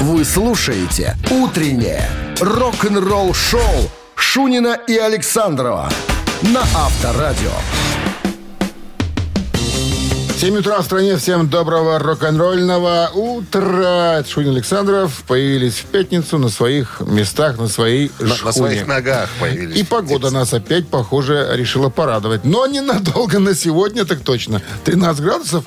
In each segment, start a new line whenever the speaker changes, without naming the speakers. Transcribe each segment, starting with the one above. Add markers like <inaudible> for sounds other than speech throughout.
Вы слушаете «Утреннее рок-н-ролл-шоу» Шунина и Александрова на Авторадио.
7 утра в стране. Всем доброго рок-н-ролльного утра. Это Шунин Александров появились в пятницу на своих местах, на своей
На, на своих ногах появились.
И погода нас опять, похоже, решила порадовать. Но ненадолго на сегодня, так точно. 13 градусов,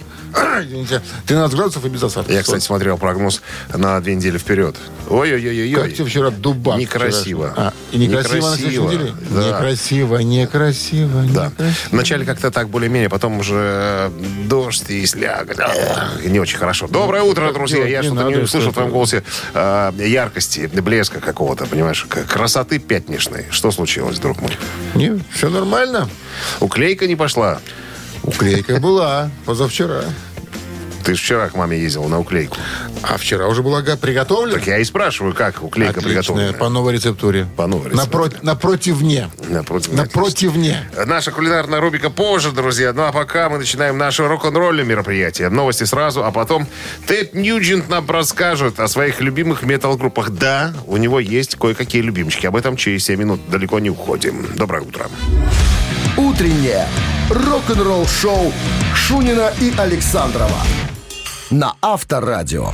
13 градусов и без осадков.
Я, кстати, смотрел прогноз на две недели вперед. Ой-ой-ой-ой.
Как тебе вчера дубак?
Некрасиво.
А, и некрасиво, на
Некрасиво.
неделе?
Да.
Некрасиво, некрасиво,
Да.
некрасиво.
Вначале как-то так более-менее, потом уже э, дождь и. Ах, Не очень хорошо. Доброе утро, друзья. Я что-то не услышал в твоем голосе э, яркости, блеска какого-то, понимаешь, красоты пятничной. Что случилось, друг мой?
Не, все нормально.
Уклейка не пошла.
Уклейка была позавчера.
Ты же вчера к маме ездил на уклейку.
А вчера уже была приготовлена.
Так я и спрашиваю, как уклейка
Отличная,
приготовлена.
по новой рецептуре.
По новой
Напротив, напротивне.
Напротив,
Напротивне.
Наша кулинарная рубрика позже, друзья. Ну а пока мы начинаем наше рок-н-ролльное мероприятие. Новости сразу, а потом Тед Ньюджент нам расскажет о своих любимых метал-группах. Да, у него есть кое-какие любимчики. Об этом через 7 минут. Далеко не уходим. Доброе утро.
«Утреннее рок-н-ролл-шоу» Шунина и Александрова на Авторадио.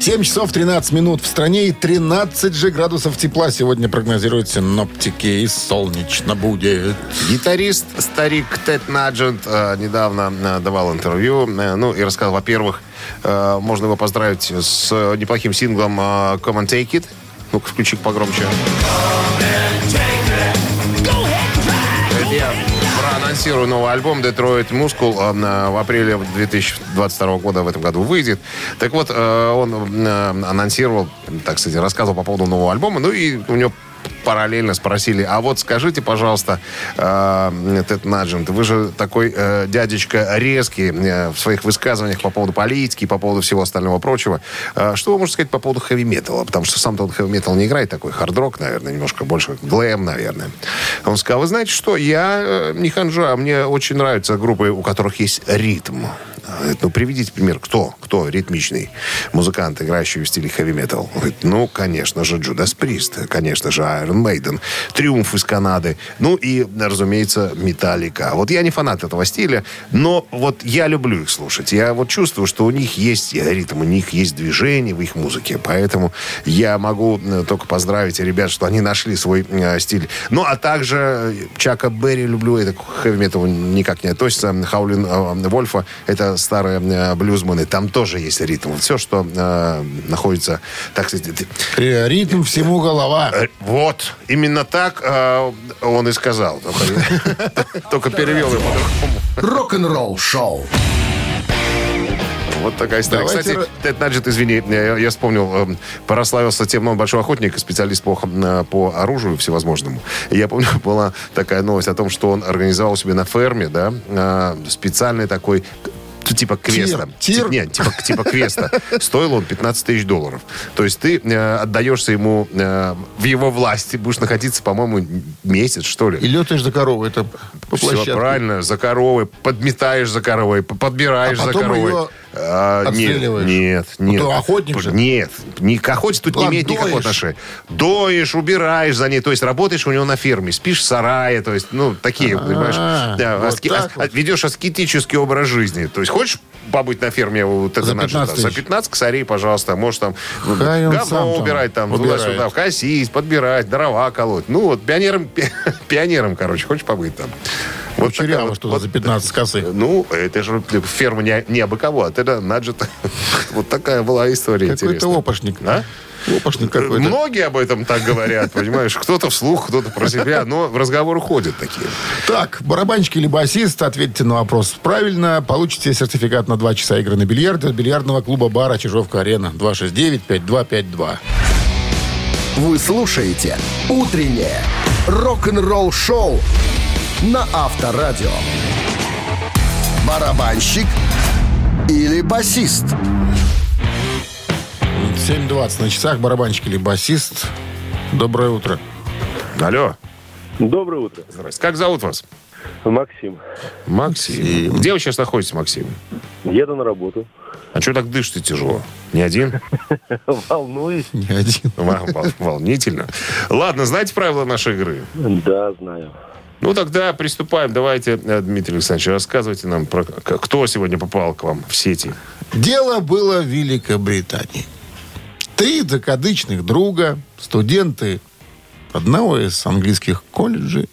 7 часов 13 минут в стране и 13 же градусов тепла сегодня прогнозируют синоптики и солнечно будет.
Гитарист, старик Тед Наджент э, недавно э, давал интервью. э, ну и рассказал, во-первых, э, можно его поздравить с э, неплохим синглом э, Come and Take It. Ну-ка, включи погромче. Это проанонсирую новый альбом Detroit Muscle. Э, в апреле 2022 года в этом году выйдет. Так вот, э, он э, анонсировал, так сказать, рассказывал по поводу нового альбома. Ну и у него параллельно спросили, а вот скажите, пожалуйста, э, Тед Наджент, вы же такой э, дядечка резкий э, в своих высказываниях по поводу политики, по поводу всего остального прочего. Э, что вы можете сказать по поводу хэви-металла? Потому что сам-то он хэви-метал не играет, такой хард-рок, наверное, немножко больше глэм, наверное. Он сказал, вы знаете что, я не ханжа, мне очень нравятся группы, у которых есть ритм. Говорит, Ну, приведите пример. Кто? Кто ритмичный музыкант, играющий в стиле хэви-метал? Ну, конечно же, Джудас Прист, конечно же, Iron Maiden, Триумф из Канады, ну и, разумеется, Металлика. Вот я не фанат этого стиля, но вот я люблю их слушать. Я вот чувствую, что у них есть ритм, у них есть движение в их музыке, поэтому я могу э, только поздравить ребят, что они нашли свой э, стиль. Ну, а также э, Чака Берри люблю, это к хэви-металу никак не относится. Хаулин э, Вольфа, это старые э, блюзманы, там тоже есть ритм. Вот Все, что э, находится, так сказать,
Э, Ритм всему голова.
Э, Вот, именно так э, он и сказал. Только, <laughs> перевел его по-другому.
Рок-н-ролл-шоу.
Вот такая история.
Давайте
Кстати, Тед Наджет, извини, я, я вспомнил, э, прославился тем, ну, он большой охотник, и специалист по, по оружию всевозможному. И я помню, <laughs> была такая новость о том, что он организовал себе на ферме, да, специальный такой типа квеста.
Тир.
Тип- нет, типа, типа квеста. Стоил он 15 тысяч долларов. То есть ты э, отдаешься ему э, в его власти, будешь находиться, по-моему, месяц, что ли.
И летаешь за корову. Это по
Все
площадке.
правильно, за коровой, подметаешь за коровой, подбираешь
А
за коровой.
ее
А, нет, нет,
Ну,
нет.
то охотник же.
Нет, не к охоте тут не
Ладно,
имеет никакого отношения. Доишь, убираешь за ней, то есть работаешь у него на ферме, спишь в сарае, то есть, ну, такие, понимаешь, да,
вот
аски- ас-
вот.
ведешь аскетический образ жизни. То есть хочешь побыть на ферме вот это
За
наше,
15
да, за
тысяч.
15 косарей, пожалуйста, можешь там ну,
Хай
говно
там
убирать, там, туда-сюда, косить, подбирать, дрова колоть. Ну, вот пионером, <laughs> пионером, короче, хочешь побыть там. Вот такая
Кучеряво
вот-
что
вот
за 15 косы.
ну, это же ферма не, не абы кого, а это Наджет. <laughs> Вот такая была история
Какой-то
интересная.
опошник.
А?
Опошник какой-то.
Многие об этом так говорят, понимаешь? Кто-то вслух, кто-то про себя, но в разговор ходят такие.
Так, барабанщик или басист, ответьте на вопрос правильно. Получите сертификат на 2 часа игры на бильярде от бильярдного клуба бара Чижовка-Арена. 269-5252.
Вы слушаете «Утреннее рок-н-ролл-шоу» на Авторадио. Барабанщик или басист?
7.20 на часах. Барабанщик или басист. Доброе утро.
Алло.
Доброе утро.
Здрасте. Как зовут вас?
Максим.
Максим. Где вы сейчас находитесь, Максим?
Еду на работу.
А что так дышите тяжело? Не один? <laughs>
Волнуюсь.
Не один.
Вол- вол- Волнительно. Ладно, знаете правила нашей игры?
Да, знаю.
Ну, тогда приступаем. Давайте, э, Дмитрий Александрович, рассказывайте нам, про кто сегодня попал к вам в сети.
Дело было в Великобритании. Три закадычных друга, студенты одного из английских колледжей,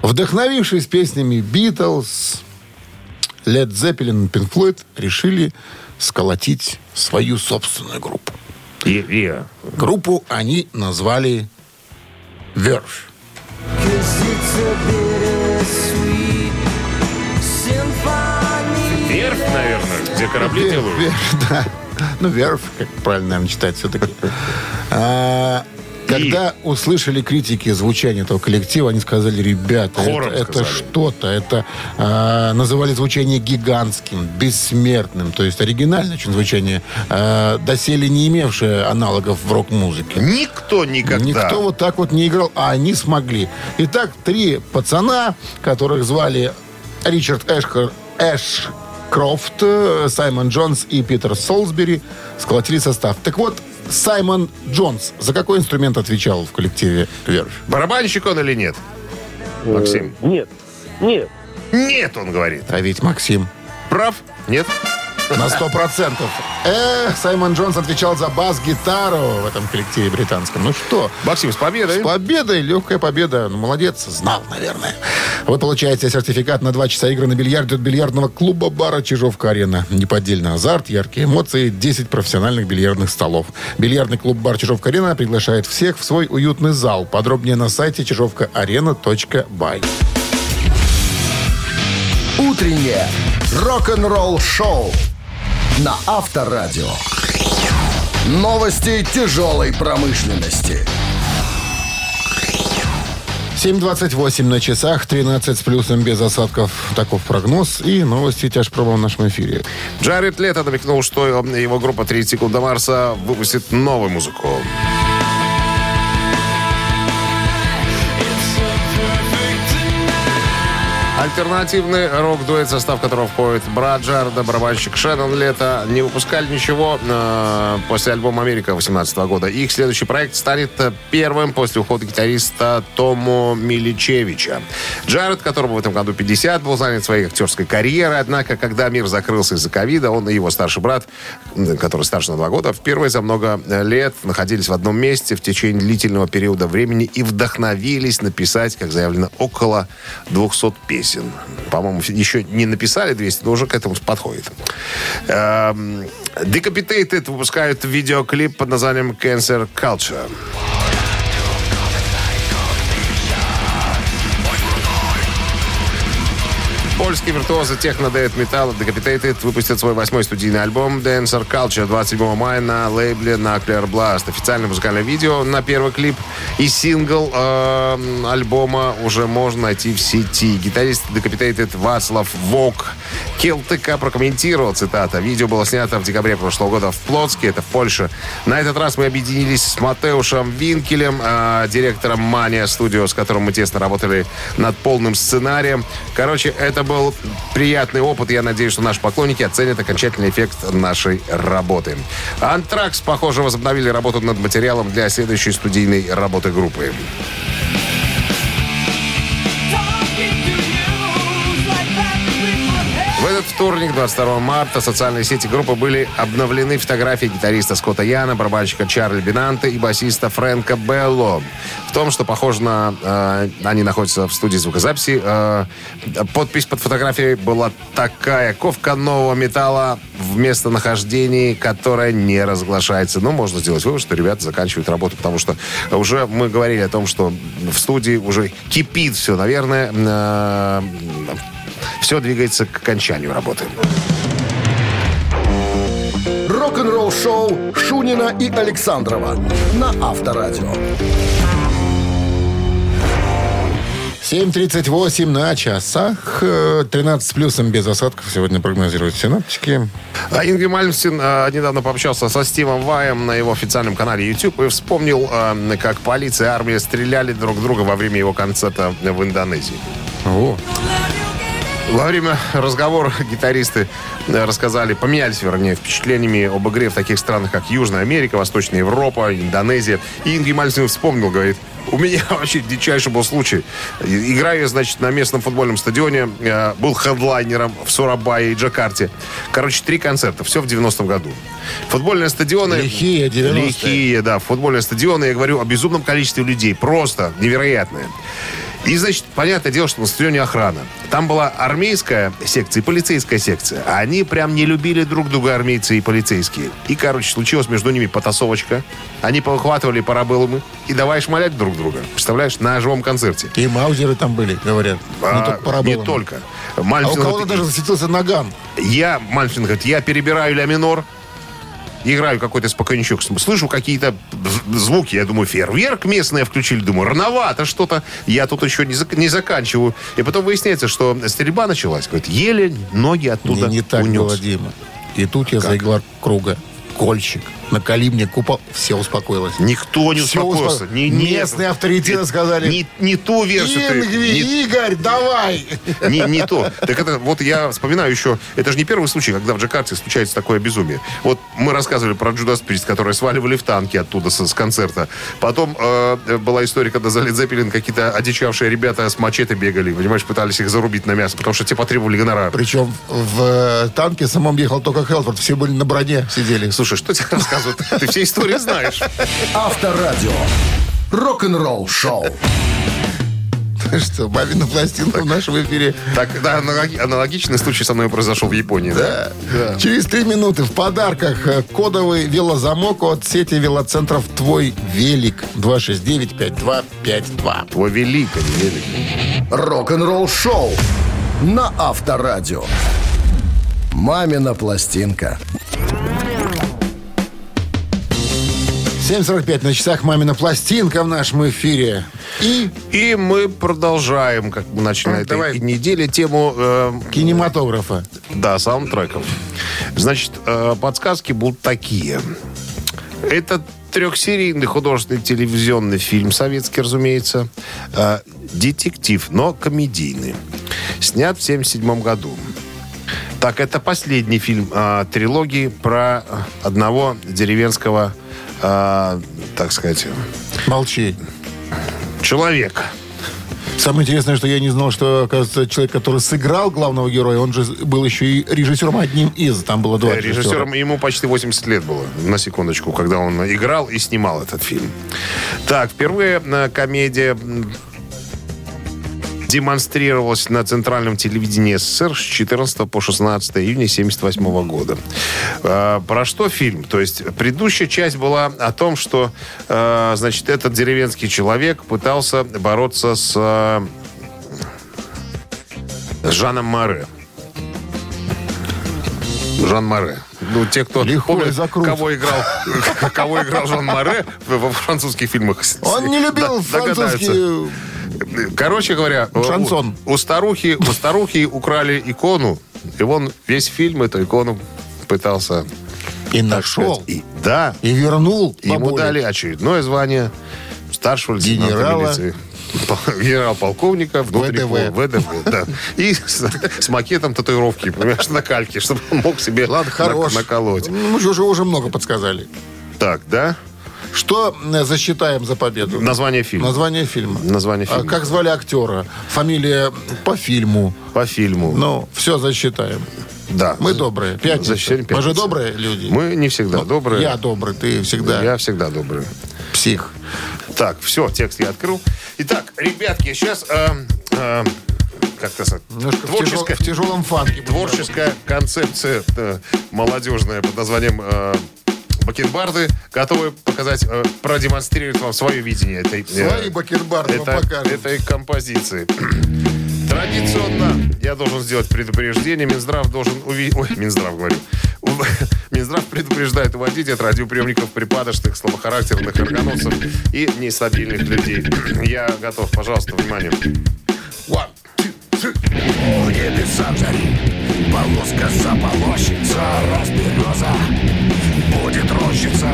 вдохновившись песнями Битлз, Led Zeppelin и Pink Floyd, решили сколотить свою собственную группу.
И, и,
Группу они назвали Verve.
Верфь, наверное, где корабли делают.
Вер- <laughs> да. Ну, Верф, как правильно, наверное, читать все-таки. Когда услышали критики звучания этого коллектива, они сказали, ребята,
Хором
это, это что-то. Это а, называли звучание гигантским, бессмертным. То есть оригинальное очень звучание, а, доселе не имевшее аналогов в рок-музыке.
Никто никогда.
Никто вот так вот не играл, а они смогли. Итак, три пацана, которых звали Ричард Эшкер, Эшкрофт, э, Саймон Джонс и Питер Солсбери, сколотили состав. Так вот, Саймон Джонс за какой инструмент отвечал в коллективе Верфь?
Барабанщик он или нет? Максим.
Э, Нет. Нет.
Нет, он говорит.
А ведь Максим.
Прав? Нет?
На сто процентов. Эх, Саймон Джонс отвечал за бас-гитару в этом коллективе британском. Ну что,
Максим, с победой.
С победой, легкая победа. Ну, молодец, знал, наверное. Вы получаете сертификат на два часа игры на бильярде от бильярдного клуба бара Чижовка-Арена. Неподдельный азарт, яркие эмоции, 10 профессиональных бильярдных столов. Бильярдный клуб бар Чижовка-Арена приглашает всех в свой уютный зал. Подробнее на сайте чижовкаарена.бай.
Утреннее рок-н-ролл-шоу на Авторадио. Новости тяжелой промышленности.
7.28 на часах, 13 с плюсом без осадков. Таков прогноз и новости тяжпрома в нашем эфире.
Джаред Лето намекнул, что его группа 30 секунд до Марса выпустит новую музыку. Альтернативный рок-дуэт, состав которого входит брат Джареда, барабанщик Шеннон Лето, не выпускали ничего э, после альбома «Америка» 2018 года. Их следующий проект станет э, первым после ухода гитариста Тому Миличевича. Джаред, которому в этом году 50, был занят своей актерской карьерой, однако, когда мир закрылся из-за ковида, он и его старший брат, который старше на два года, впервые за много лет находились в одном месте в течение длительного периода времени и вдохновились написать, как заявлено, около 200 песен. По-моему, еще не написали 200, но уже к этому подходит. Эм, Decapitated выпускают видеоклип под названием Cancer Culture. Польские виртуозы техно дэт металла Decapitated выпустят свой восьмой студийный альбом Dancer Culture 27 мая на лейбле Nuclear Blast. Официальное музыкальное видео на первый клип и сингл э, альбома уже можно найти в сети. Гитарист Decapitated Вацлав Вок Келтыка прокомментировал, цитата, «Видео было снято в декабре прошлого года в Плотске, это в Польше. На этот раз мы объединились с Матеушем Винкелем, э, директором Мания Studio, с которым мы тесно работали над полным сценарием. Короче, это был приятный опыт. Я надеюсь, что наши поклонники оценят окончательный эффект нашей работы. Антракс, похоже, возобновили работу над материалом для следующей студийной работы группы. Вторник, 22 марта, социальные сети группы были обновлены фотографии гитариста Скотта Яна, барабанщика Чарли Бинанте и басиста Фрэнка Белло. В том, что, похоже на... э, они находятся в студии звукозаписи. э, подпись под фотографией была такая. Ковка нового металла в местонахождении, которое не разглашается. Ну, можно сделать вывод, что ребята заканчивают работу, потому что уже мы говорили о том, что в студии уже кипит все. Наверное, э, все двигается к окончанию работы.
Рок-н-ролл-шоу Шунина и Александрова на Авторадио.
7.38 на часах. Э, 13 с плюсом без осадков сегодня прогнозируют синаптики.
А Ингри Мальмстин э, недавно пообщался со Стивом Ваем на его официальном канале YouTube и вспомнил, э, как полиция и армия стреляли друг в друга во время его концерта в Индонезии.
О,
Во время разговора гитаристы э, рассказали, поменялись, вернее, впечатлениями об игре в таких странах, как Южная Америка, Восточная Европа, Индонезия. И Инги Мальцев вспомнил, говорит, у меня <laughs> вообще дичайший был случай. И- Играю я, значит, на местном футбольном стадионе. э, Был хедлайнером в Сурабае и Джакарте. Короче, три концерта. Все в 90-м году. Футбольные стадионы...
Лихие 90-е.
Лихие, да. Футбольные стадионы, я говорю, о безумном количестве людей. Просто невероятное. И, значит, понятное дело, что на стадионе охрана. Там была армейская секция и полицейская секция. Они прям не любили друг друга, армейцы и полицейские. И, короче, случилась между ними потасовочка. Они повыхватывали парабеллумы и давай шмалять друг друга. Представляешь, на живом концерте.
и маузеры там были, говорят. не
А,
только парабеллумы.
не только.
А у кого-то даже засветился наган.
я, Мальцин говорит, я перебираю ля минор, играю какой-то спокойничок, слышу какие-то звуки, я думаю, фейерверк местные включили, думаю, рановато что-то, я тут еще не, зак- не заканчиваю. И потом выясняется, что стрельба началась, говорит, еле ноги оттуда
не, не так
унес.
было, Дима. И тут я за игла круга. Кольчик. Накали мне купол. Все успокоилось.
Никто не
Всё
успокоился.
успо-
Не- не-
Местные авторитеты сказали,
Не, не ту версию ты- не-
Игорь, давай!
Не, не то. Так это, вот я вспоминаю еще, это же не первый случай, когда в Джакарте случается такое безумие. Вот мы рассказывали про Джудас Прист, которые сваливали в танки оттуда с, с концерта. Потом э, была история, когда за Лед Зеппелин какие-то одичавшие ребята с мачете бегали, понимаешь, пытались их зарубить на мясо, потому что те потребовали гонорар.
Причем в э, танке самом ехал только Хелфорд. Все были на броне, сидели.
Слушай, что тебе рассказывают? Ты все истории знаешь.
Авторадио. Рок-н-ролл шоу.
Что, мамина пластинка в нашем эфире.
Так, да, аналоги- аналогичный случай со мной произошел в Японии. Да.
Да. Через три минуты в подарках э, кодовый велозамок от сети велоцентров «Твой велик». 269-5252.
Твой великий великий.
Рок-н-ролл шоу на Авторадио. Мамина пластинка.
7.45 на часах «Мамина пластинка» в нашем эфире. И
И мы продолжаем, как мы начали на этой
Давай.
неделе, тему э,
кинематографа.
Да, саундтреков. Значит, э, подсказки будут такие. Это трехсерийный художественный телевизионный фильм, советский, разумеется. Э, детектив, но комедийный. Снят в 1977 году. Так, это последний фильм э, трилогии про одного деревенского, э, так сказать,
Молчи.
человека.
Самое интересное, что я не знал, что, оказывается, человек, который сыграл главного героя, он же был еще и режиссером одним из. Там было два режиссера.
Режиссером ему почти 80 лет было, на секундочку, когда он играл и снимал этот фильм. Так, впервые э, комедия демонстрировалась на центральном телевидении СССР с 14 по 16 июня 1978 года. Э, Про что фильм? То есть предыдущая часть была о том, что э, значит, этот деревенский человек пытался бороться с э, с Жаном Маре. Жан Маре. Ну, те, кто
Лихой
помнит, кого играл, <laughs> кого играл Жан Маре в- во французских фильмах.
Он не любил
догадаются.
французский...
Короче говоря, у-
Шансон.
У, старухи, у старухи украли икону, и он весь фильм эту икону пытался
И нашел.
сказать, И, да,
И вернул
ему
бабуле.
дали очередное звание старшего
Генерала.
милиции. Генерал-полковника внутреннего
ВДВ.
ВДВ. да. И с, с макетом татуировки, понимаешь, на кальке, чтобы он мог себе
Ладно, хорош.
наколоть.
Ну, Мы же уже, уже много подсказали.
Так, да?
Что э, засчитаем за победу?
Название фильма.
Название фильма.
Название
А
фильма.
как звали актера? Фамилия по фильму.
По фильму.
Ну, все засчитаем.
да.
Мы добрые. Пятница.
Засчитаем
Мы же
пятница.
добрые люди.
Мы не всегда
Ну,
добрые.
Я добрый, ты всегда
Я всегда добрый.
псих.
Так, все, текст я открыл. Итак, ребятки, сейчас э, э, как-то
Немножко в,
творческая,
тяжел- в тяжелом фанке.
творческая концепция э, молодежная под названием э, Бакенбарды, готовы показать, э, продемонстрировать вам свое видение этой, э,
Свои бакенбарды
это-
покажем.
этой композиции. <clears throat> Традиционно я должен сделать предупреждение. Минздрав должен увидеть... Ой, Минздрав говорю. <laughs> Минздрав предупреждает уводить от радиоприемников припадочных, слабохарактерных органовцев и нестабильных людей. <clears throat> Я готов. Пожалуйста, внимание. One, two, three.
В небесах зари Полоска за полощица Разбереза Будет рощица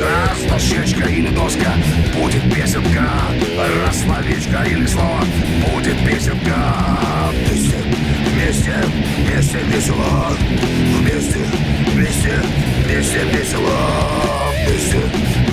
Раз дощечка или доска, будет песенка. Раз словечко или слово, будет песенка. Вместе, вместе, вместе весело. Вместе, вместе, вместе весело. Вместе,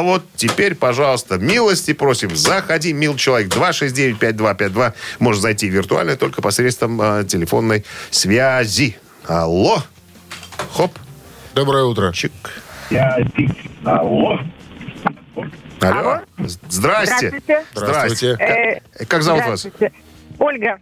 А вот теперь, пожалуйста, милости просим. Заходи, мил человек. 269-5252. Можно зайти виртуально только посредством э, телефонной связи. Алло. Хоп.
Доброе утро.
Чик.
Алло.
Алло. Здрасте.
Здравствуйте.
Здравствуйте.
Э,
Как зовут вас?
здравствуйте. Ольга.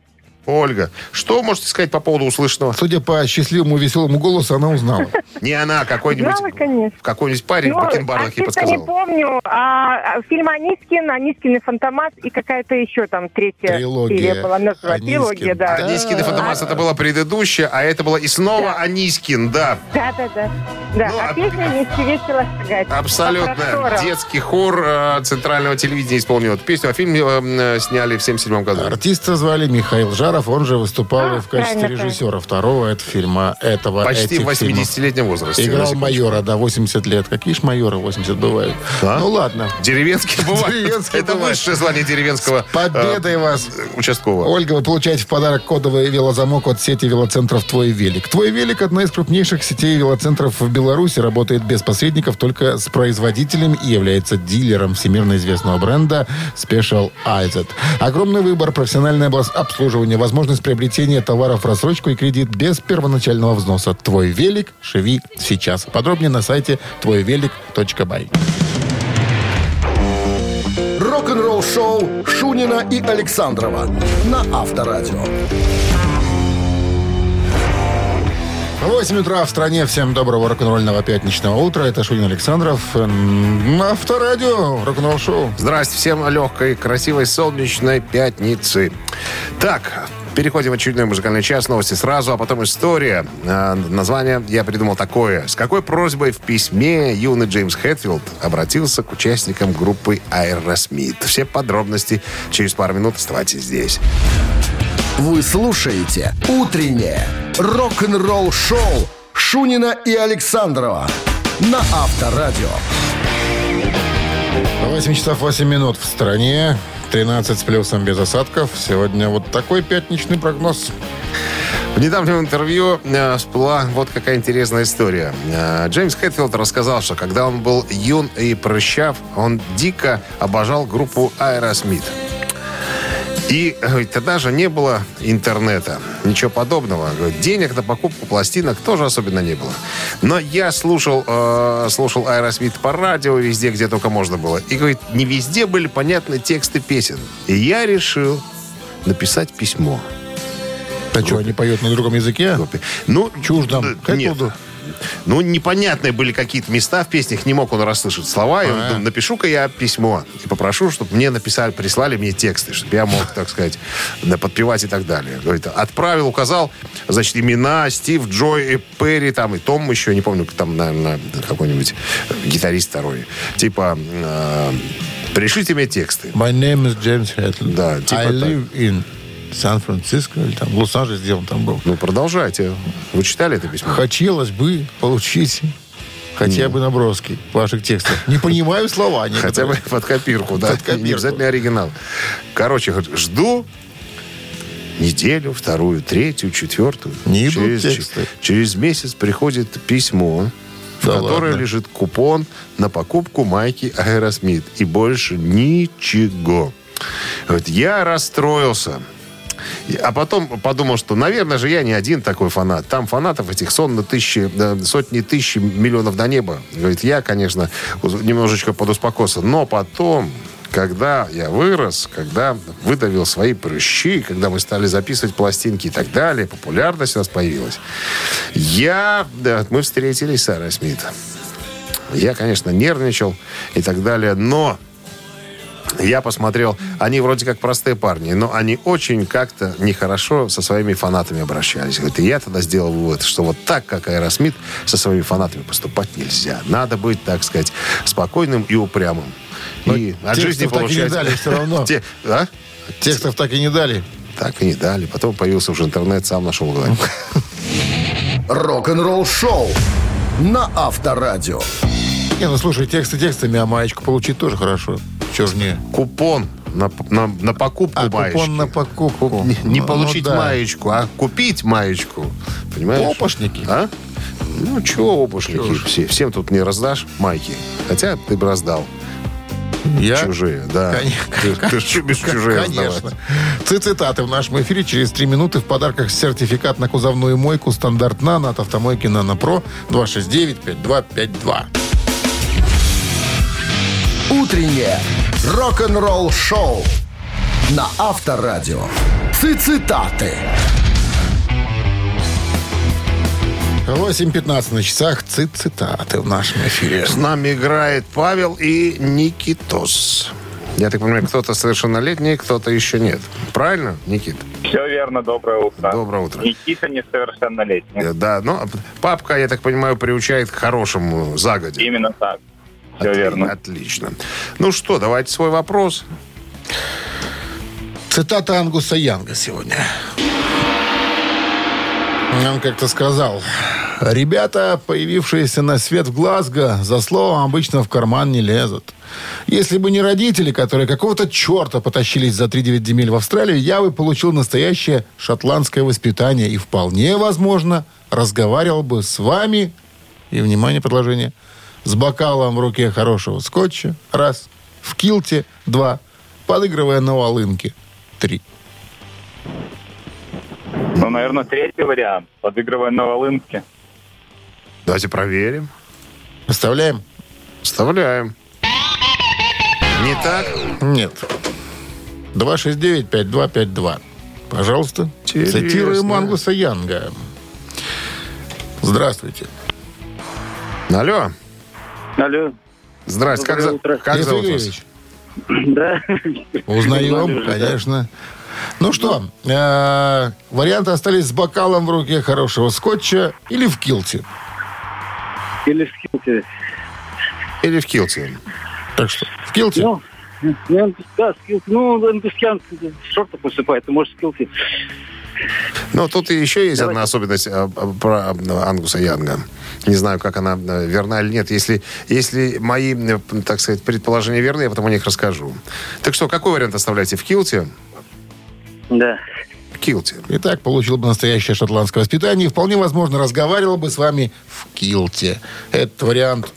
Ольга. Что можете сказать по поводу услышанного?
Судя по счастливому веселому голосу, она узнала.
Не она, а какой-нибудь...
Знала, конечно.
Какой-нибудь парень в
Ну,
бакенбардах ей
артиста не
подсказал.
помню. А, а, фильм Анискин, Анискин и Фантомас и какая-то еще там третья
Трилогия.
серия была. Трилогия, да.
Да.
Анискин и Фантомас это было предыдущее, а это было и снова Анискин, да.
Да, да, да. Да,
Ну, а-
а песня «Вместе весело шагать».
Абсолютно. Детский хор э, центрального телевидения исполнил эту песню, а фильм э, э, сняли в 77 году.
Артиста звали Михаил Жаров, он же выступал
А,
в качестве
правильно,
режиссера второго этого фильма, этого
Почти в
этих фильмов.
80-летнем возрасте.
Играл майора, да, 80 лет. Какие ж майоры 80 бывают?
Да?
Ну ладно.
Деревенский <laughs> бывает.
Деревенский
Это высшее звание деревенского
Победой вас!
э, участкового.
Ольга, вы получаете в подарок кодовый велозамок от сети велоцентров «Твой велик». «Твой велик» — одна из крупнейших сетей велоцентров в Беларуси, работает без посредников, только с производителем и является дилером всемирно известного бренда Special IZ. Огромный выбор, профессиональное обслуживание, возможность приобретения товаров в рассрочку и кредит без первоначального взноса. «Твой велик» живи сейчас. Подробнее на сайте твойвелик.бай.
Рок-н-ролл шоу Шунина и Александрова на Авторадио.
8 утра в стране. Всем доброго рок-н-ролльного пятничного утра. Это Шунин Александров. На авторадио. Рок-н-ролл шоу.
Здрасте всем легкой, красивой, солнечной пятницы. Так, переходим в очередной музыкальный час. Новости сразу, а потом история. А, название я придумал такое. С какой просьбой в письме юный Джеймс Хэтфилд обратился к участникам группы Aerosmith? Все подробности через пару минут. Оставайтесь здесь.
Вы слушаете «Утреннее рок-н-ролл-шоу» Шунина и Александрова на Авторадио.
8 часов 8 минут в стране. 13 с плюсом без осадков. Сегодня вот такой пятничный прогноз.
В недавнем интервью э, всплыла вот какая интересная история. Э, Джеймс Хэтфилд рассказал, что когда он был юн и прыщав, он дико обожал группу Aerosmith. И говорит, тогда же не было интернета, ничего подобного. Говорит, денег на покупку пластинок тоже особенно не было. Но я слушал, э, слушал Aerosmith по радио везде, где только можно было. И говорит, не везде были понятны тексты песен. И я решил написать письмо.
А что, они поют на другом языке?
Ну,
Чуждом.
э, нет.
Хэтфилду?
Ну, непонятные были какие-то места в песнях, не мог он расслышать слова. И он
А.
напишу-ка я письмо и попрошу, чтобы мне написали, прислали мне тексты, чтобы я мог, так сказать, подпевать и так далее. Говорит, отправил, указал, значит, имена Стив, Джой, и Перри, там, и Том еще, не помню, там, наверное, какой-нибудь гитарист второй. Типа, э, пришлите мне тексты.
My name is James Hetfield.
Да, типа
I
так.
live in Сан-Франциско или там Лос-Анджелес, где он там был.
Ну, продолжайте. Вы читали это письмо?
Хотелось бы получить хотя бы наброски ваших текстов. Не понимаю слова
Хотя бы под копирку, да.
Под копирку.
Не обязательно оригинал. Короче, жду неделю, вторую, третью, четвертую.
Не
через,
тексты.
через месяц приходит письмо, в
Да
которое
ладно?
лежит купон на покупку майки Аэросмит. И больше ничего. Вот я расстроился. А потом подумал, что, наверное же, я не один такой фанат. Там фанатов этих сотни тысячи, сотни тысяч, миллионов до неба. Говорит, я, конечно, немножечко подуспокоился. Но потом, когда я вырос, когда выдавил свои прыщи, когда мы стали записывать пластинки и так далее, популярность у нас появилась, я, да, мы встретились с Аэросмит. Я, конечно, нервничал и так далее, но я посмотрел, они вроде как простые парни, но они очень как-то нехорошо со своими фанатами обращались. Говорит, и я тогда сделал вывод, что вот так, как Аэросмит, со своими фанатами поступать нельзя. Надо быть, так сказать, спокойным и упрямым. И от
текстов
жизни
так и не дали всё равно. <laughs>
Те- а?
Текстов так и не дали.
Так и не дали. Потом появился уже интернет, сам нашел говорю. <laughs>
Рок-н-ролл шоу на Авторадио.
Не, ну слушай, тексты текстами, а маечку получить тоже хорошо. Чего ж не?
Купон на, на, на покупку
А,
маечки.
купон на покупку.
Не, не
Ну,
получить
ну да.
маечку, а купить маечку. Понимаешь?
Опошники.
А? Ну, чего опошники? Все, всем тут не раздашь майки. Хотя ты бы раздал.
Я?
Чужие, да. Ты, ты ж любишь чужие
Конечно. Цитаты в нашем эфире. Через три минуты в подарках сертификат на кузовную мойку стандарт «Нано» от автомойки «Нано Про» 269-5252.
Утреннее рок-н-ролл шоу на Авторадио. Цитаты.
8.15 на часах. Цит цитаты в нашем эфире.
С нами играет Павел и Никитос. Я так понимаю, кто-то совершеннолетний, кто-то еще нет. Правильно, Никит?
Все верно, доброе утро.
Доброе утро.
Никита несовершеннолетний.
Да, но папка, я так понимаю, приучает к хорошему загоди.
Именно так. Все
Отли-
верно.
Отлично. Ну что, давайте свой вопрос.
Цитата Ангуса Янга сегодня. Он как-то сказал, ребята, появившиеся на свет в Глазго, за словом обычно в карман не лезут. Если бы не родители, которые какого-то черта потащились за 3-9 земель в Австралию, я бы получил настоящее шотландское воспитание и вполне возможно разговаривал бы с вами, и, внимание, предложение, с бокалом в руке хорошего скотча, раз, в килте, два, подыгрывая на волынке, три.
Ну, наверное, третий вариант. Подыгрывая на волынке.
Давайте проверим.
Оставляем?
Вставляем. Не так?
Нет. 269-5252. Пожалуйста.
Интересно.
Цитируем Ангуса Янга. Здравствуйте.
Алло.
Алло.
Здрасте. Как, за- как зовут вас?
Да.
Узнаем, конечно. Ну что, э, варианты остались с бокалом в руке хорошего скотча или в килте.
Или в скилте.
Или в килте?
Так что, в килте?
Ну, ну, да, скилте. Ну, индустриан шорты посыпает, ты можешь скилте.
Ну, тут еще есть одна особенность а, а, про а, Ангуса Янга. Не знаю, как она а, верна или нет. Если, если мои, э, так сказать, предположения верны, я потом о них расскажу. Так что, какой вариант оставляете? В килте?
Да.
В килте.
Итак, получил бы настоящее шотландское воспитание и вполне возможно разговаривал бы с вами в килте. Этот вариант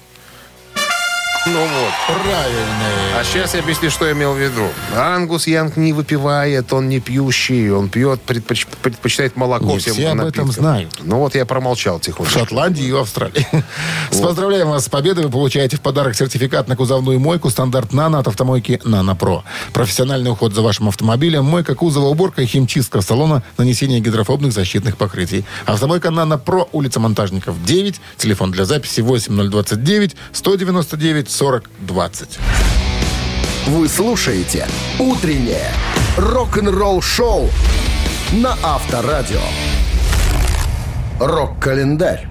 Ну вот.
правильный.
А сейчас я объясню, что я имел в виду. Ангус Янг не выпивает, он не пьющий, он пьет, предпоч- предпочитает молоко
Не
всем
все об этом
напиткам.
знают.
Ну вот я промолчал
В
тихонечко.
Шотландии и в Австралии. <laughs> С поздравляем вас с победой. Вы получаете в подарок сертификат на кузовную мойку стандарт «Нано» от автомойки «Нано Про». Профессиональный уход за вашим автомобилем, мойка кузова, уборка химчистка салона, нанесение гидрофобных защитных покрытий. Автомойка «Нано Про», улица Монтажников, 9. Телефон для записи 8029 199 40 20.
Вы слушаете «Утреннее рок-н-ролл-шоу» на Авторадио. Рок-календарь.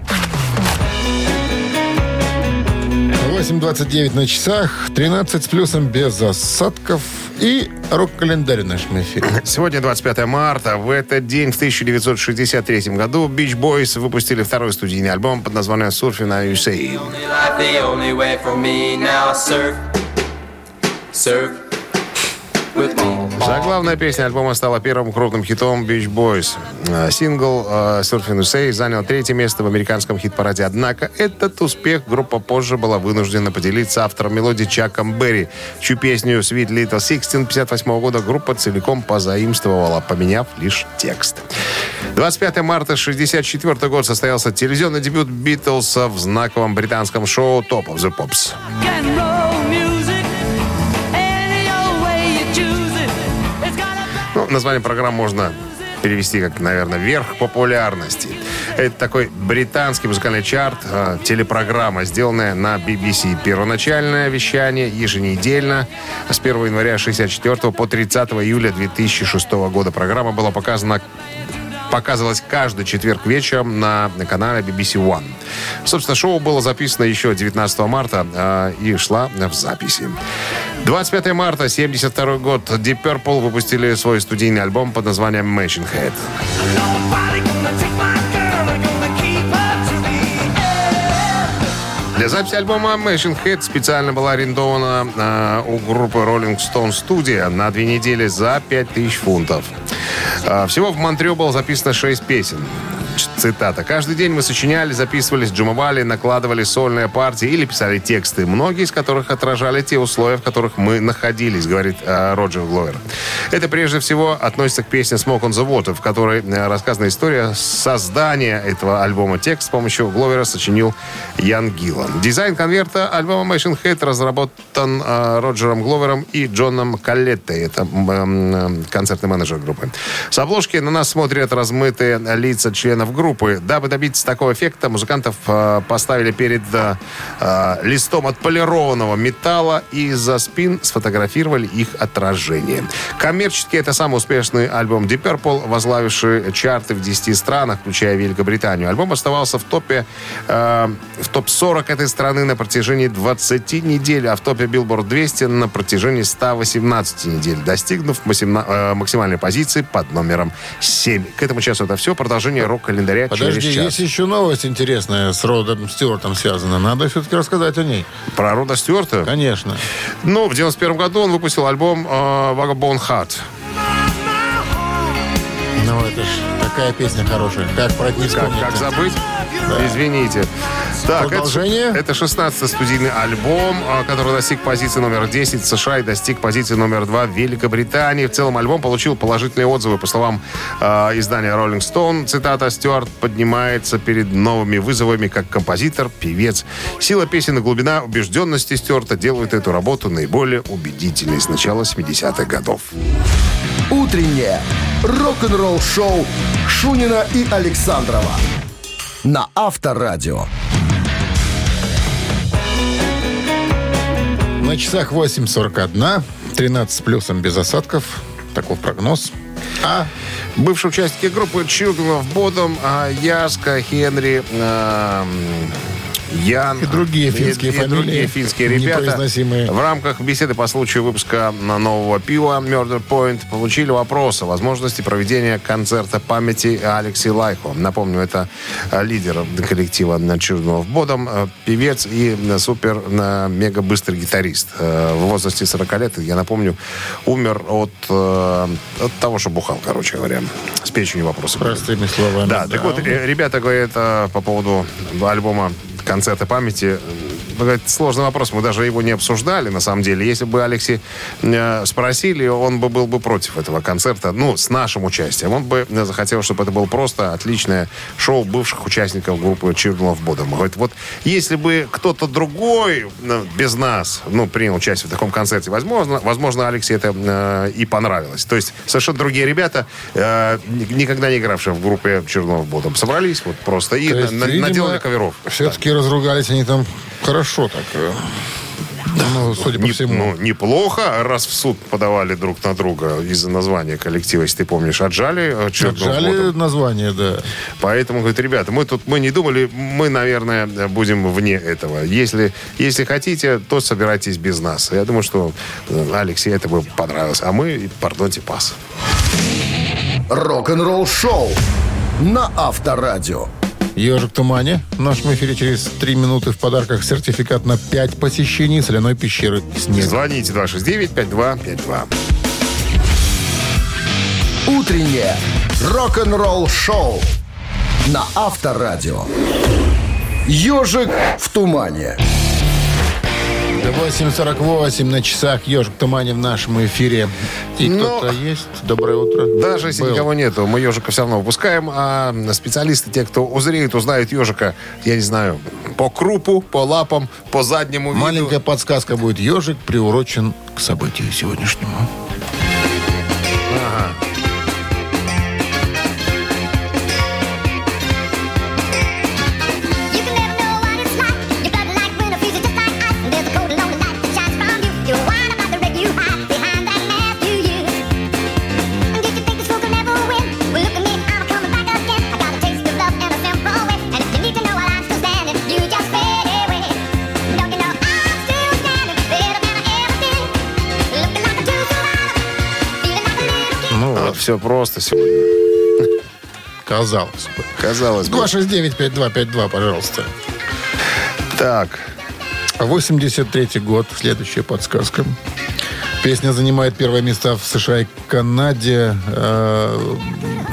8.29 на часах, 13 с плюсом без осадков и рок-календарь в нашем эфире.
Сегодня 25 марта. В этот день, в 1963 году, Beach Boys выпустили второй студийный альбом под названием «Surfing на USA».
Surf, surf.
Заглавная песня альбома стала первым крупным хитом Beach Boys. Э, Сингл э, «Surfing USA» занял третье место в американском хит-параде. Однако этот успех группа позже была вынуждена поделиться автором мелодии Чаком Берри, чью песню «Sweet Little Sixteen» 58 года группа целиком позаимствовала, поменяв лишь текст. 25 марта 1964 год состоялся телевизионный дебют Битлз в знаковом британском шоу «Top of the Pops». Название программы можно перевести как, наверное, верх популярности. Это такой британский музыкальный чарт, э, телепрограмма, сделанная на BBC. Первоначальное вещание еженедельно с 1 января 64 по 30 июля 2006 года. Программа была показана показывалась каждый четверг вечером на, на канале BBC One. Собственно, шоу было записано еще 19 марта э, и шла в записи. 25 марта, 72 год, Deep Purple выпустили свой студийный альбом под названием Machine Head. Для записи альбома Machine Head специально была арендована э, у группы Rolling Stone Studio на две недели за 5000 фунтов. Э, всего в Монтрео было записано 6 песен. Цитата. «Каждый день мы сочиняли, записывались, джумовали, накладывали сольные партии или писали тексты, многие из которых отражали те условия, в которых мы находились», говорит э, Роджер Гловер. Это прежде всего относится к песне «Smoke on the Water», в которой э, рассказана история создания этого альбома. Текст с помощью Гловера сочинил Ян Гиллан. Дизайн конверта альбома Machine Head разработан э, Роджером Гловером и Джоном Каллеттой. Это э, концертный менеджер группы. С обложки на нас смотрят размытые лица членов группы. Дабы добиться такого эффекта, музыкантов э, поставили перед э, э, листом отполированного металла и за спин сфотографировали их отражение. Коммерчески это самый успешный альбом Deep Purple, возглавивший чарты в 10 странах, включая Великобританию. Альбом оставался в топе э, в топ-40 этой страны на протяжении 20 недель, а в топе Billboard 200 на протяжении 118 недель, достигнув э, максимальной позиции под номером 7. К этому часу это все. Продолжение рок-календаря
Подожди,
через час.
есть еще новость интересная с Родом Стюартом связана. Надо все-таки рассказать о ней.
Про Рода Стюарта?
Конечно.
Ну, в 91 году он выпустил альбом э, Vagabond Heart.
Ну, это ж такая песня хорошая. Как про это не
Как, как забыть? Извините. Так,
Продолжение?
Это, это 16-й студийный альбом, а, который достиг позиции номер 10 в США и достиг позиции номер 2 в Великобритании. В целом альбом получил положительные отзывы. По словам э, издания Rolling Stone, цитата, Стюарт поднимается перед новыми вызовами как композитор, певец. Сила песен и глубина убежденности Стюарта делают эту работу наиболее убедительной с начала 70-х годов.
Утреннее рок-н-ролл-шоу Шунина и Александрова на Авторадио.
На часах 8.41, 13 с плюсом без осадков. Таков прогноз. А
Бывшие участники группы of Bodom, а, Яска, Хенри, а, Ян.
И другие финские
и- и
фамилии,
другие финские ребята. В рамках беседы по случаю выпуска нового пива Murder Point получили вопрос о возможности проведения концерта памяти Алексе Лайхо. Напомню, это а, лидер коллектива of Bodom, а, певец и а, супер а, мега быстрый гитарист. В возрасте 40 лет, я напомню, умер от, э, от того, что бухал, короче говоря. С печенью вопросы.
простыми словами.
Да, так вот, э, ребята говорят э, по поводу альбома «Концерты памяти». Говорит, сложный вопрос, мы даже его не обсуждали, на самом деле. Если бы Алекси э, спросили, он бы был бы против этого концерта, ну, с нашим участием. Он бы э, захотел, чтобы это было просто отличное шоу бывших участников группы of Bodom. Говорит, вот если бы кто-то другой ну, без нас, ну, принял участие в таком концерте, возможно, возможно Алексе это э, и понравилось. То есть совершенно другие ребята, э, ни- никогда не игравшие в группе of Bodom, собрались вот просто и
есть,
на-
видимо,
наделали коверов.
Все-таки разругались они там хорошо так. э, Ну, судя по
Не-
всему.
ну, неплохо, раз в суд подавали друг на друга из-за названия коллектива, если ты помнишь, отжали. э,
Отжали
Bodom.
название, да.
Поэтому, говорит, ребята, мы тут, мы не думали, мы, наверное, будем вне этого. Если, если хотите, то собирайтесь без нас. Я думаю, что э, Алексею это бы понравилось. А мы, пардонте, пас.
Рок-н-ролл-шоу на Авторадио.
Ежик в тумане. В нашем эфире через три минуты в подарках сертификат на 5 посещений соляной пещеры «Снег».
Звоните 269-5252.
Утреннее рок-н-ролл-шоу на Авторадио. Ежик в тумане.
8.48 на часах «Ежик тумане» в нашем эфире. И
Но-
кто-то есть? Доброе утро.
Даже если
Был.
никого нету, мы ежика все равно выпускаем, а специалисты, те, кто узреет, узнают ежика, я не знаю, по крупу, по лапам, по заднему виду.
Маленькая подсказка будет. Ежик приурочен к событию сегодняшнему.
Все просто сегодня.
Казалось бы.
Казалось бы.
269-5252, пожалуйста.
Так,
83 год, следующая подсказка. Песня занимает первое место в США и Канаде, э,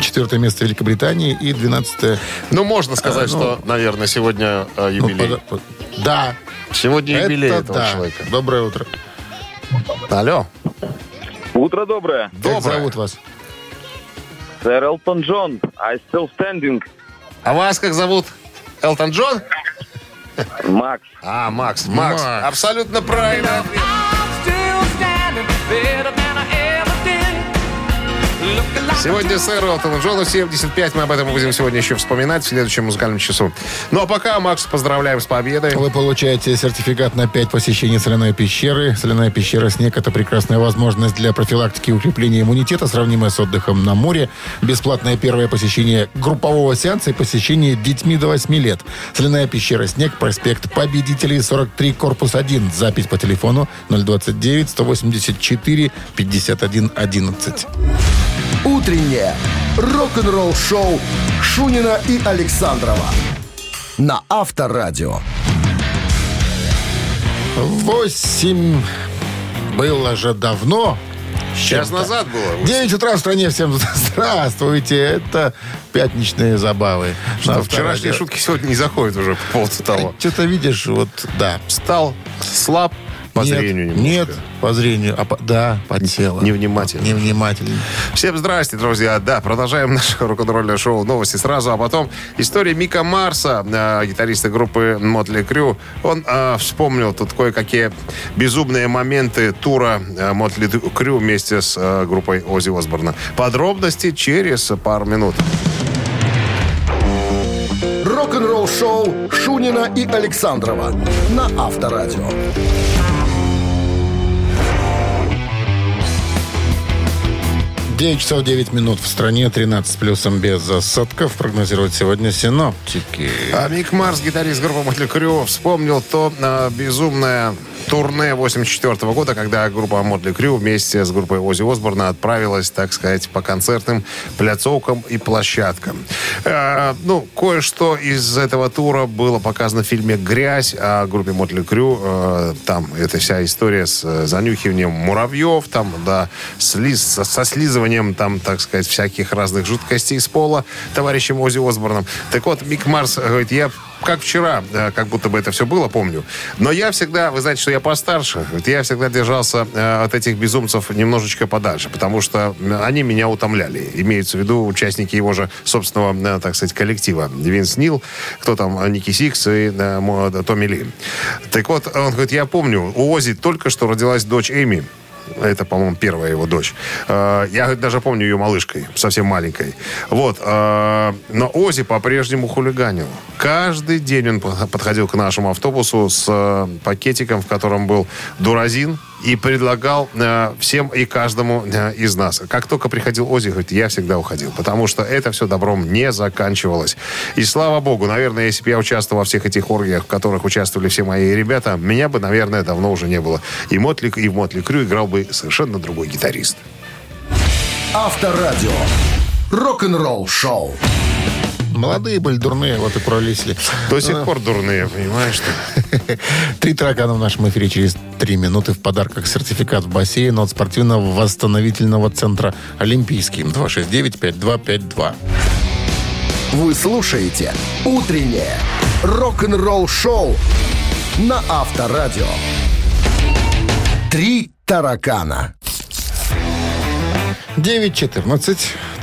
четвертое место в Великобритании и двенадцатое...
ну можно сказать,
А, ну,
что, наверное, сегодня э,
ну,
юбилей.
пода- по- да,
Сегодня юбилей
это
этого
да.
человека.
Доброе утро.
Алло.
Утро доброе.
Как
Доброе.
зовут вас?
Сэр Элтон Джон. I still standing.
А вас как зовут? Элтон Джон?
Макс.
А, Макс. Макс.
Макс.
Абсолютно правильно. Сегодня сэр Элтону Джону 75. Мы об этом будем сегодня еще вспоминать в следующем музыкальном часу. Ну а пока, Макс, поздравляем с победой.
Вы получаете сертификат на 5 посещений соляной пещеры. Соляная пещера «Снег» — это прекрасная возможность для профилактики и укрепления иммунитета, сравнимая с отдыхом на море. Бесплатное первое посещение группового сеанса и посещение детьми до 8 лет. Соляная пещера «Снег», проспект Победителей, 43, корпус 1. Запись по телефону 029 184 51 11.
Утреннее рок-н-ролл-шоу Шунина и Александрова на Авторадио.
8 было же давно.
Час
Чем-то.
назад было.
9 утра в стране. Всем <laughs> здравствуйте. Это пятничные забавы.
Что,
На
вчерашние шутки сегодня не заходят уже по поводу того.
Что-то видишь, вот, да.
Стал слаб по
нет,
зрению немножко.
Нет, по зрению. А по- да, подсела.
Невнимательно.
Невнимательно.
Всем здрасте, друзья. Да, продолжаем наше рок-н-ролльное шоу «Новости» сразу, а потом история Мика Марса, э, гитариста группы Мотли Крю. Он э, вспомнил тут кое-какие безумные моменты тура Мотли Крю вместе с э, группой Ози Осборна. Подробности через пару минут.
Рок-н-ролл-шоу Шунина и Александрова на Авторадио.
9 часов 9 минут в стране, 13 с плюсом без осадков. Прогнозируют сегодня синоптики.
А Мик Марс, гитарист группы Мотли Крю, вспомнил то э, безумное турне 84 года, когда группа Мотли Крю вместе с группой Ози Осборна отправилась, так сказать, по концертным пляцовкам и площадкам. Э, ну, кое-что из этого тура было показано в фильме «Грязь» о группе Мотли Крю. Э, там эта вся история с э, занюхиванием муравьев, там, да, слиз, со, со слизыванием, там, так сказать, всяких разных жидкостей с пола товарищем Ози Осборном. Так вот, Мик Марс говорит, я как вчера, э, как будто бы это все было, помню. Но я всегда, вы знаете, что я постарше, я всегда держался э, от этих безумцев немножечко подальше, потому что они меня утомляли. Имеются в виду участники его же собственного, э, так сказать, коллектива. Винс Нил, кто там, Ники Сикс и Томми Ли. Так вот, он говорит, я помню, у Ози только что родилась дочь Эми. Это, по-моему, первая его дочь. Э, Я даже помню ее малышкой, совсем маленькой. Вот. э, Но Ози по-прежнему хулиганил. Каждый день он по- подходил к нашему автобусу с э, пакетиком, в котором был дуразин, и предлагал э, всем и каждому э, из нас. Как только приходил Ози, говорит, я всегда уходил, потому что это все добром не заканчивалось. И слава богу, наверное, если бы я участвовал во всех этих оргиях, в которых участвовали все мои ребята, меня бы, наверное, давно уже не было. И, Мотли, и в Мотли Крю играл бы совершенно другой гитарист.
Авторадио. Рок-н-ролл-шоу.
Молодые были дурные, вот и пролезли.
До сих пор дурные, понимаешь? <laughs>
Три таракана в нашем эфире через три минуты. В подарках сертификат в бассейн от спортивного восстановительного центра «Олимпийский». 269-5252.
Вы слушаете «Утреннее рок-н-ролл-шоу» на Авторадио. Три таракана.
9.14.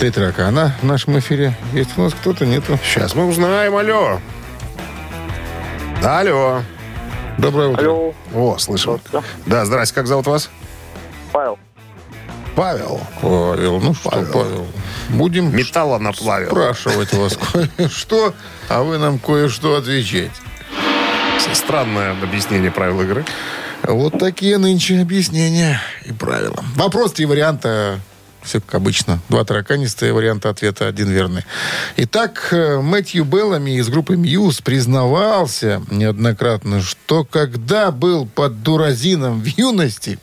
Три таракана в нашем эфире. Есть у нас кто-то? Нету.
Сейчас мы узнаем. Алло. Алло.
Доброе утро.
Алло,
О, слышим. Да, здрасте. Как зовут вас?
Павел.
Павел.
Павел, ну что,
Павел.
Павел, будем
Металла наплавил.
спрашивать вас <laughs> кое-что, а вы нам кое-что отвечать.
Странное объяснение правил игры.
Вот такие нынче объяснения и правила. Вопрос, три варианта. Все как обычно. Два тараканистые варианта ответа, один верный. Итак, э, Мэтью Беллами из группы Мьюз признавался неоднократно, что когда был под дуразином в юности,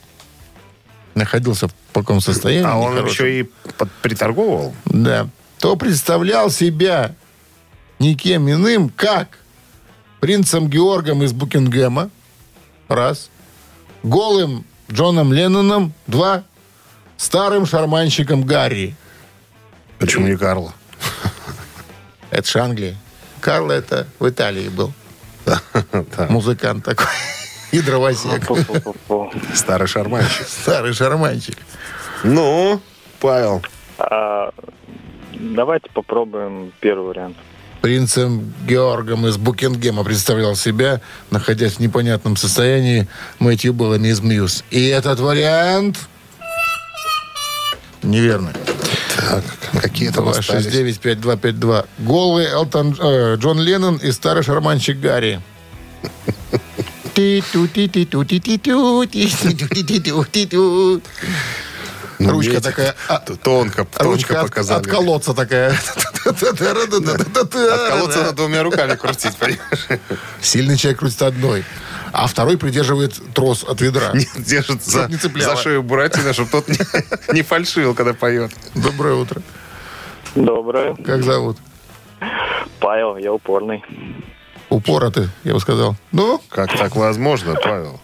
находился в таком состоянии.
А он
нехорошем,
еще и под- приторговывал?
Да. То представлял себя никем иным, как принцем Георгом из Букингема. Раз. Голым Джоном Ленноном. Два. Старым шарманщиком Гарри.
Почему не Карла? <laughs>
Это ж Англия. Карл это в Италии был. <laughs> Музыкант такой. <laughs> И дровосек.
Старый шарманщик.
Старый шарманщик.
Ну, Павел.
А, давайте попробуем первый вариант.
Принцем Георгом из Букингема представлял себя, находясь в непонятном состоянии, Мэтью Беллами из Мьюз. И этот вариант... Неверно.
Так, какие там остались?
269-5252. Голый Элтон, э, Джон Леннон и старый шарманщик Гарри.
Ну,
Ручка
видите,
такая, а,
Тонко, тонко
Ручка от,
показали.
от колодца такая. <laughs>
От колодца надо двумя руками крутить, понимаешь?
Сильный человек крутит одной, а второй придерживает трос от ведра. <laughs>
Не Держит за,
не
за шею Буратино, чтобы тот не, <laughs> не фальшивил, когда поет.
Доброе утро.
Доброе.
Как зовут?
Павел, я упорный.
Упора ты, я бы сказал. Ну,
Как так возможно, Павел?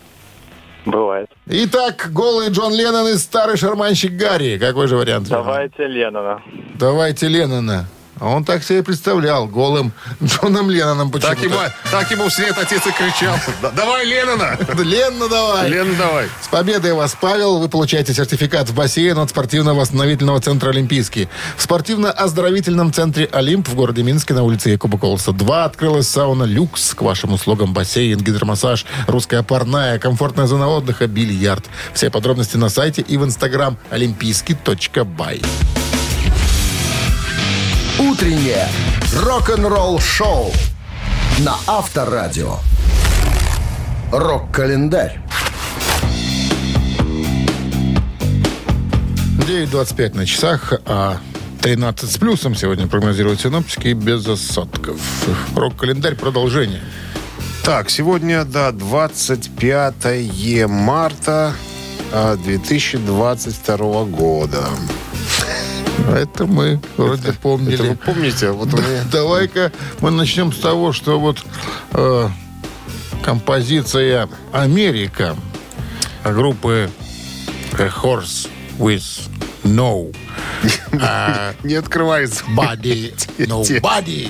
Бывает.
итак, голый Джон Леннон и старый шарманщик Гарри. Какой же вариант?
Давайте Леннона.
Давайте Леннона. А он так себе представлял, голым Джоном Ленноном почему-то.
Так ему, так ему вслед отец и кричал. «Да- Давай Леннона! <laughs>
Ленна, давай!
Лена, давай!
С победой вас, Павел. Вы получаете сертификат в бассейн от спортивно-восстановительного центра «Олимпийский». В спортивно-оздоровительном центре «Олимп» в городе Минске на улице Якуба Колоса 2 открылась сауна «Люкс». К вашим услугам бассейн, гидромассаж, русская парная, комфортная зона отдыха, бильярд. Все подробности на сайте и в инстаграм олимпийский.бай.
Утреннее рок-н-ролл-шоу на Авторадио. Рок-календарь.
9.25 на часах, а 13 с плюсом сегодня прогнозируют синоптики без осадков. Рок-календарь продолжение.
Так, сегодня, да, 25 марта а, 2022 года.
Это мы вроде помнили.
Это вы помните? Вот у меня-
Давай-ка мы начнем с того, что вот э, композиция «Америка» группы A Horse with No <laughs> а,
Не открывается.
Body, No Body.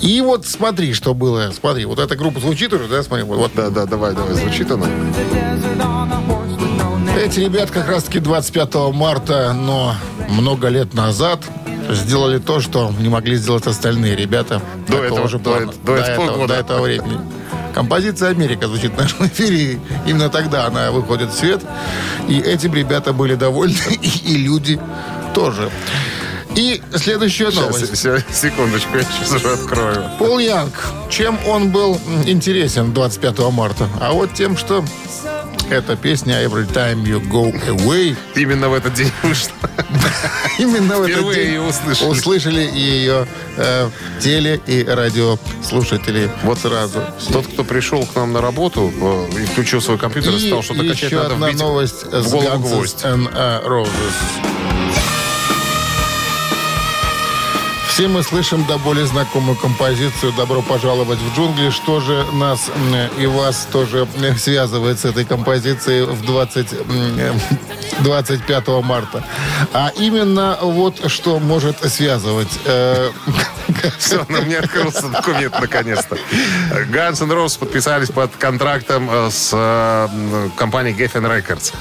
И вот смотри, что было. Смотри, вот эта группа звучит уже, да? Смотри, вот, вот
Да, да, давай, давай, звучит она.
Эти ребят как раз-таки 25 марта, но много лет назад сделали то, что не могли сделать остальные ребята.
До этого-
же
до это- до этого
до этого времени. Композиция «Америка» звучит в нашем эфире. Именно тогда она выходит в свет. И этим ребята были довольны, <laughs> и, и люди тоже. И следующая новость.
Сейчас, се- секундочку, я сейчас уже открою.
Пол Янг. Чем он был интересен 25 марта? А вот тем, что эта песня «Every time you go away»
Именно в этот день вышла. <laughs>
именно в этот день
услышали.
услышали ее э, теле- и радиослушатели вот сразу.
Тот, кто пришел к нам на работу э, и включил свой компьютер и,
И
стал что-то качать,
еще
надо
одна новость
в голову гвоздь.
Roses. Все мы слышим до боли знакомую композицию «Добро пожаловать в джунгли». Что же нас и вас тоже связывает с этой композицией в 20, м, <laughs> 25 марта? А именно вот что может связывать. <laughs> <laughs>
Все, на мне открылся документ наконец-то. Guns N' Roses подписались под контрактом э, с э, компанией Geffen Records.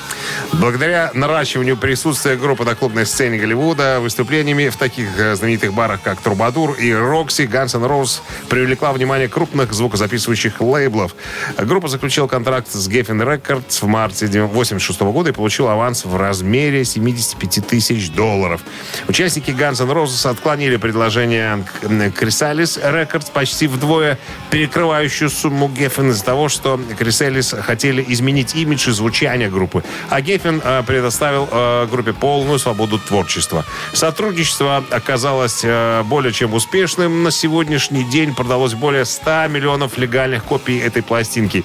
Благодаря наращиванию присутствия группы на клубной сцене Голливуда, выступлениями в таких э, знаменитых барах, как Трубадур и Рокси, Guns N' Roses привлекла внимание крупных звукозаписывающих лейблов. Группа заключила контракт с Geffen Records в марте 1986 года и получила аванс в размере 75 тысяч долларов. Участники Guns N' Roses отклонили предложение Chrysalis Records, почти вдвое перекрывающую сумму Геффен из-за того, что Chrysalis хотели изменить имидж и звучание группы. А Геффен э, предоставил э, группе полную свободу творчества. Сотрудничество оказалось э, более чем успешным. На сегодняшний день продалось более 100 миллионов легальных копий этой пластинки.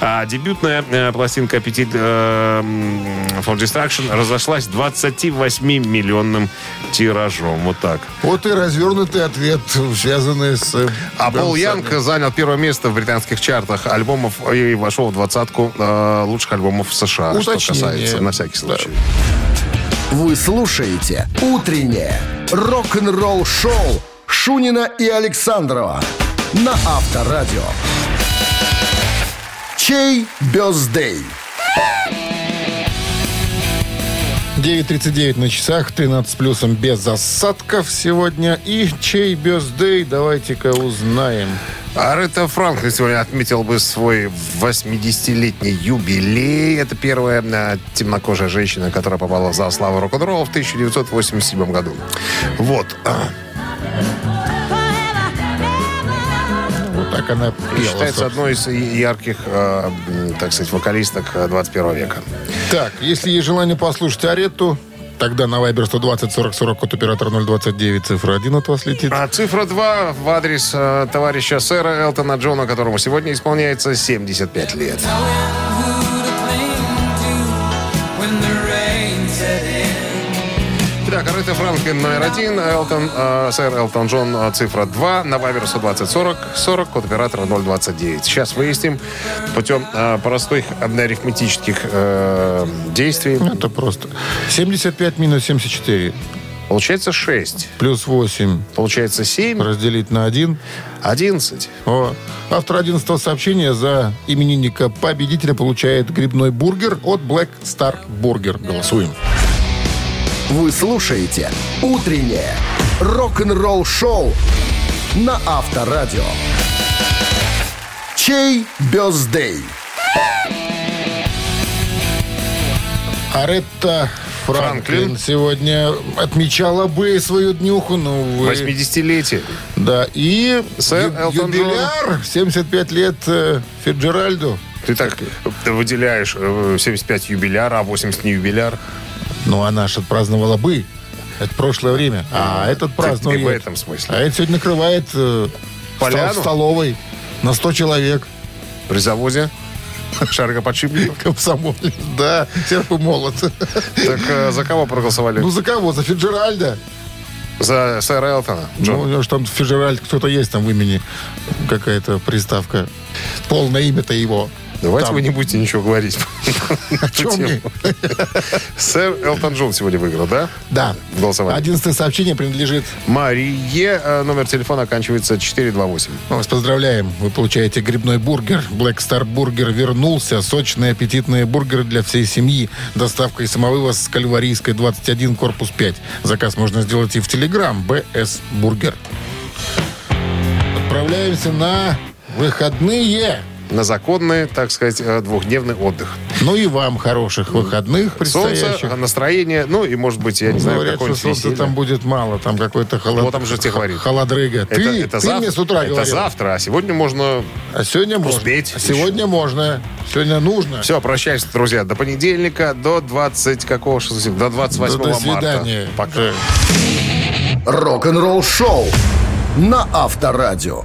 А дебютная пластинка Appetite for Destruction разошлась 28 миллионным тиражом. Вот так.
Вот и развернутый ответ, связанный с... э,
А Пол Янг занял первое место в британских чартах альбомов и вошел в двадцатку э, лучших альбомов США. Что
Уточнение.
касается, на всякий случай.
Вы слушаете «Утреннее рок-н-ролл-шоу» Шунина и Александрова на Авторадио. Чей бездей?
9.39 на часах, 13 с плюсом без осадков сегодня. И чей бездей, давайте-ка узнаем.
Аретта Франклин сегодня отметил бы свой 80-летний юбилей. Это первая э, темнокожая женщина, которая попала в зал славы рок-н-ролла в 1987 году. Вот. А,
так она пела.
Считается одной из ярких, э, м, так сказать, вокалисток э, 21 века.
Так, если есть желание послушать Аретту, тогда на Viber 120 40 40 код оператора 029 цифра 1 от вас летит.
А цифра 2 в адрес э, товарища сэра Элтона Джона, которому сегодня исполняется 75 лет. Аретта Франклин номер один, Элтон, э, сэр Элтон Джон э, цифра 2, на Вайбер 120 40 40, код оператора 029. Сейчас выясним путем э, простых арифметических э, действий.
Это просто. 75 минус 74
Получается 6,
плюс 8
получается 7,
разделить на 1.
11.
О. Автор 11 сообщения за именинника победителя получает грибной бургер от Black Star Burger. Голосуем.
Вы слушаете «Утреннее рок-н-ролл-шоу» на Авторадио. Чей бездей?
Аретта Франклин,
Франклин.
сегодня отмечала бы свою днюху, ну, вы...
80-летие.
Да, и
Сэр
ю-
Элтон
юбиляр, 75 лет э, Фиджеральду.
Ты так выделяешь э, 75 юбиляр, а 80 не юбиляр.
Ну, она же отпраздновала бы. Это прошлое время. А этот празднует.
в этом смысле.
А это сегодня накрывает э,
Поляну?
стол- столовой на 100 человек.
При завозе шарикоподшипников. <laughs>
Комсомолец, да, серп и молот.
Так э, за кого проголосовали?
Ну, за кого? За Фиджеральда?
За сэра Элтона.
Ну,
Джон.
у него же там Фиджеральд, кто-то есть там в имени. Какая-то приставка. Полное имя-то его.
Давайте
Там.
вы не будете ничего говорить. <laughs>
О чем?
Сэр Элтон Джон сегодня выиграл, да?
Да.
В голосовании.
Одиннадцатое сообщение принадлежит
Марие. э, Номер телефона оканчивается 428.
Мы вас поздравляем. Вы получаете грибной бургер. Black Star Burger вернулся. Сочные, аппетитные бургеры для всей семьи. Доставка и самовывоз с Кальварийской 21, корпус 5. Заказ можно сделать и в Телеграм. BS Burger. Отправляемся на выходные.
На законный, так сказать, э, двухдневный отдых.
Ну и вам хороших выходных предстоящих.
Солнце, настроение, ну и, может быть, я не знаю,
Говорят, что солнца там будет мало. Там какой-то холод...
Вот там же тебе говорит.
холодрыга.
Это,
ты
это
ты
зав-
мне с утра
Это
говорил.
завтра, а сегодня можно...
А сегодня можно.
Успеть
А сегодня можно. Сегодня нужно.
Все, прощаюсь, друзья. До понедельника, до 20... Какого? что за- До 28
До, до
марта.
свидания.
Пока.
Да.
Рок-н-ролл-шоу на Авторадио.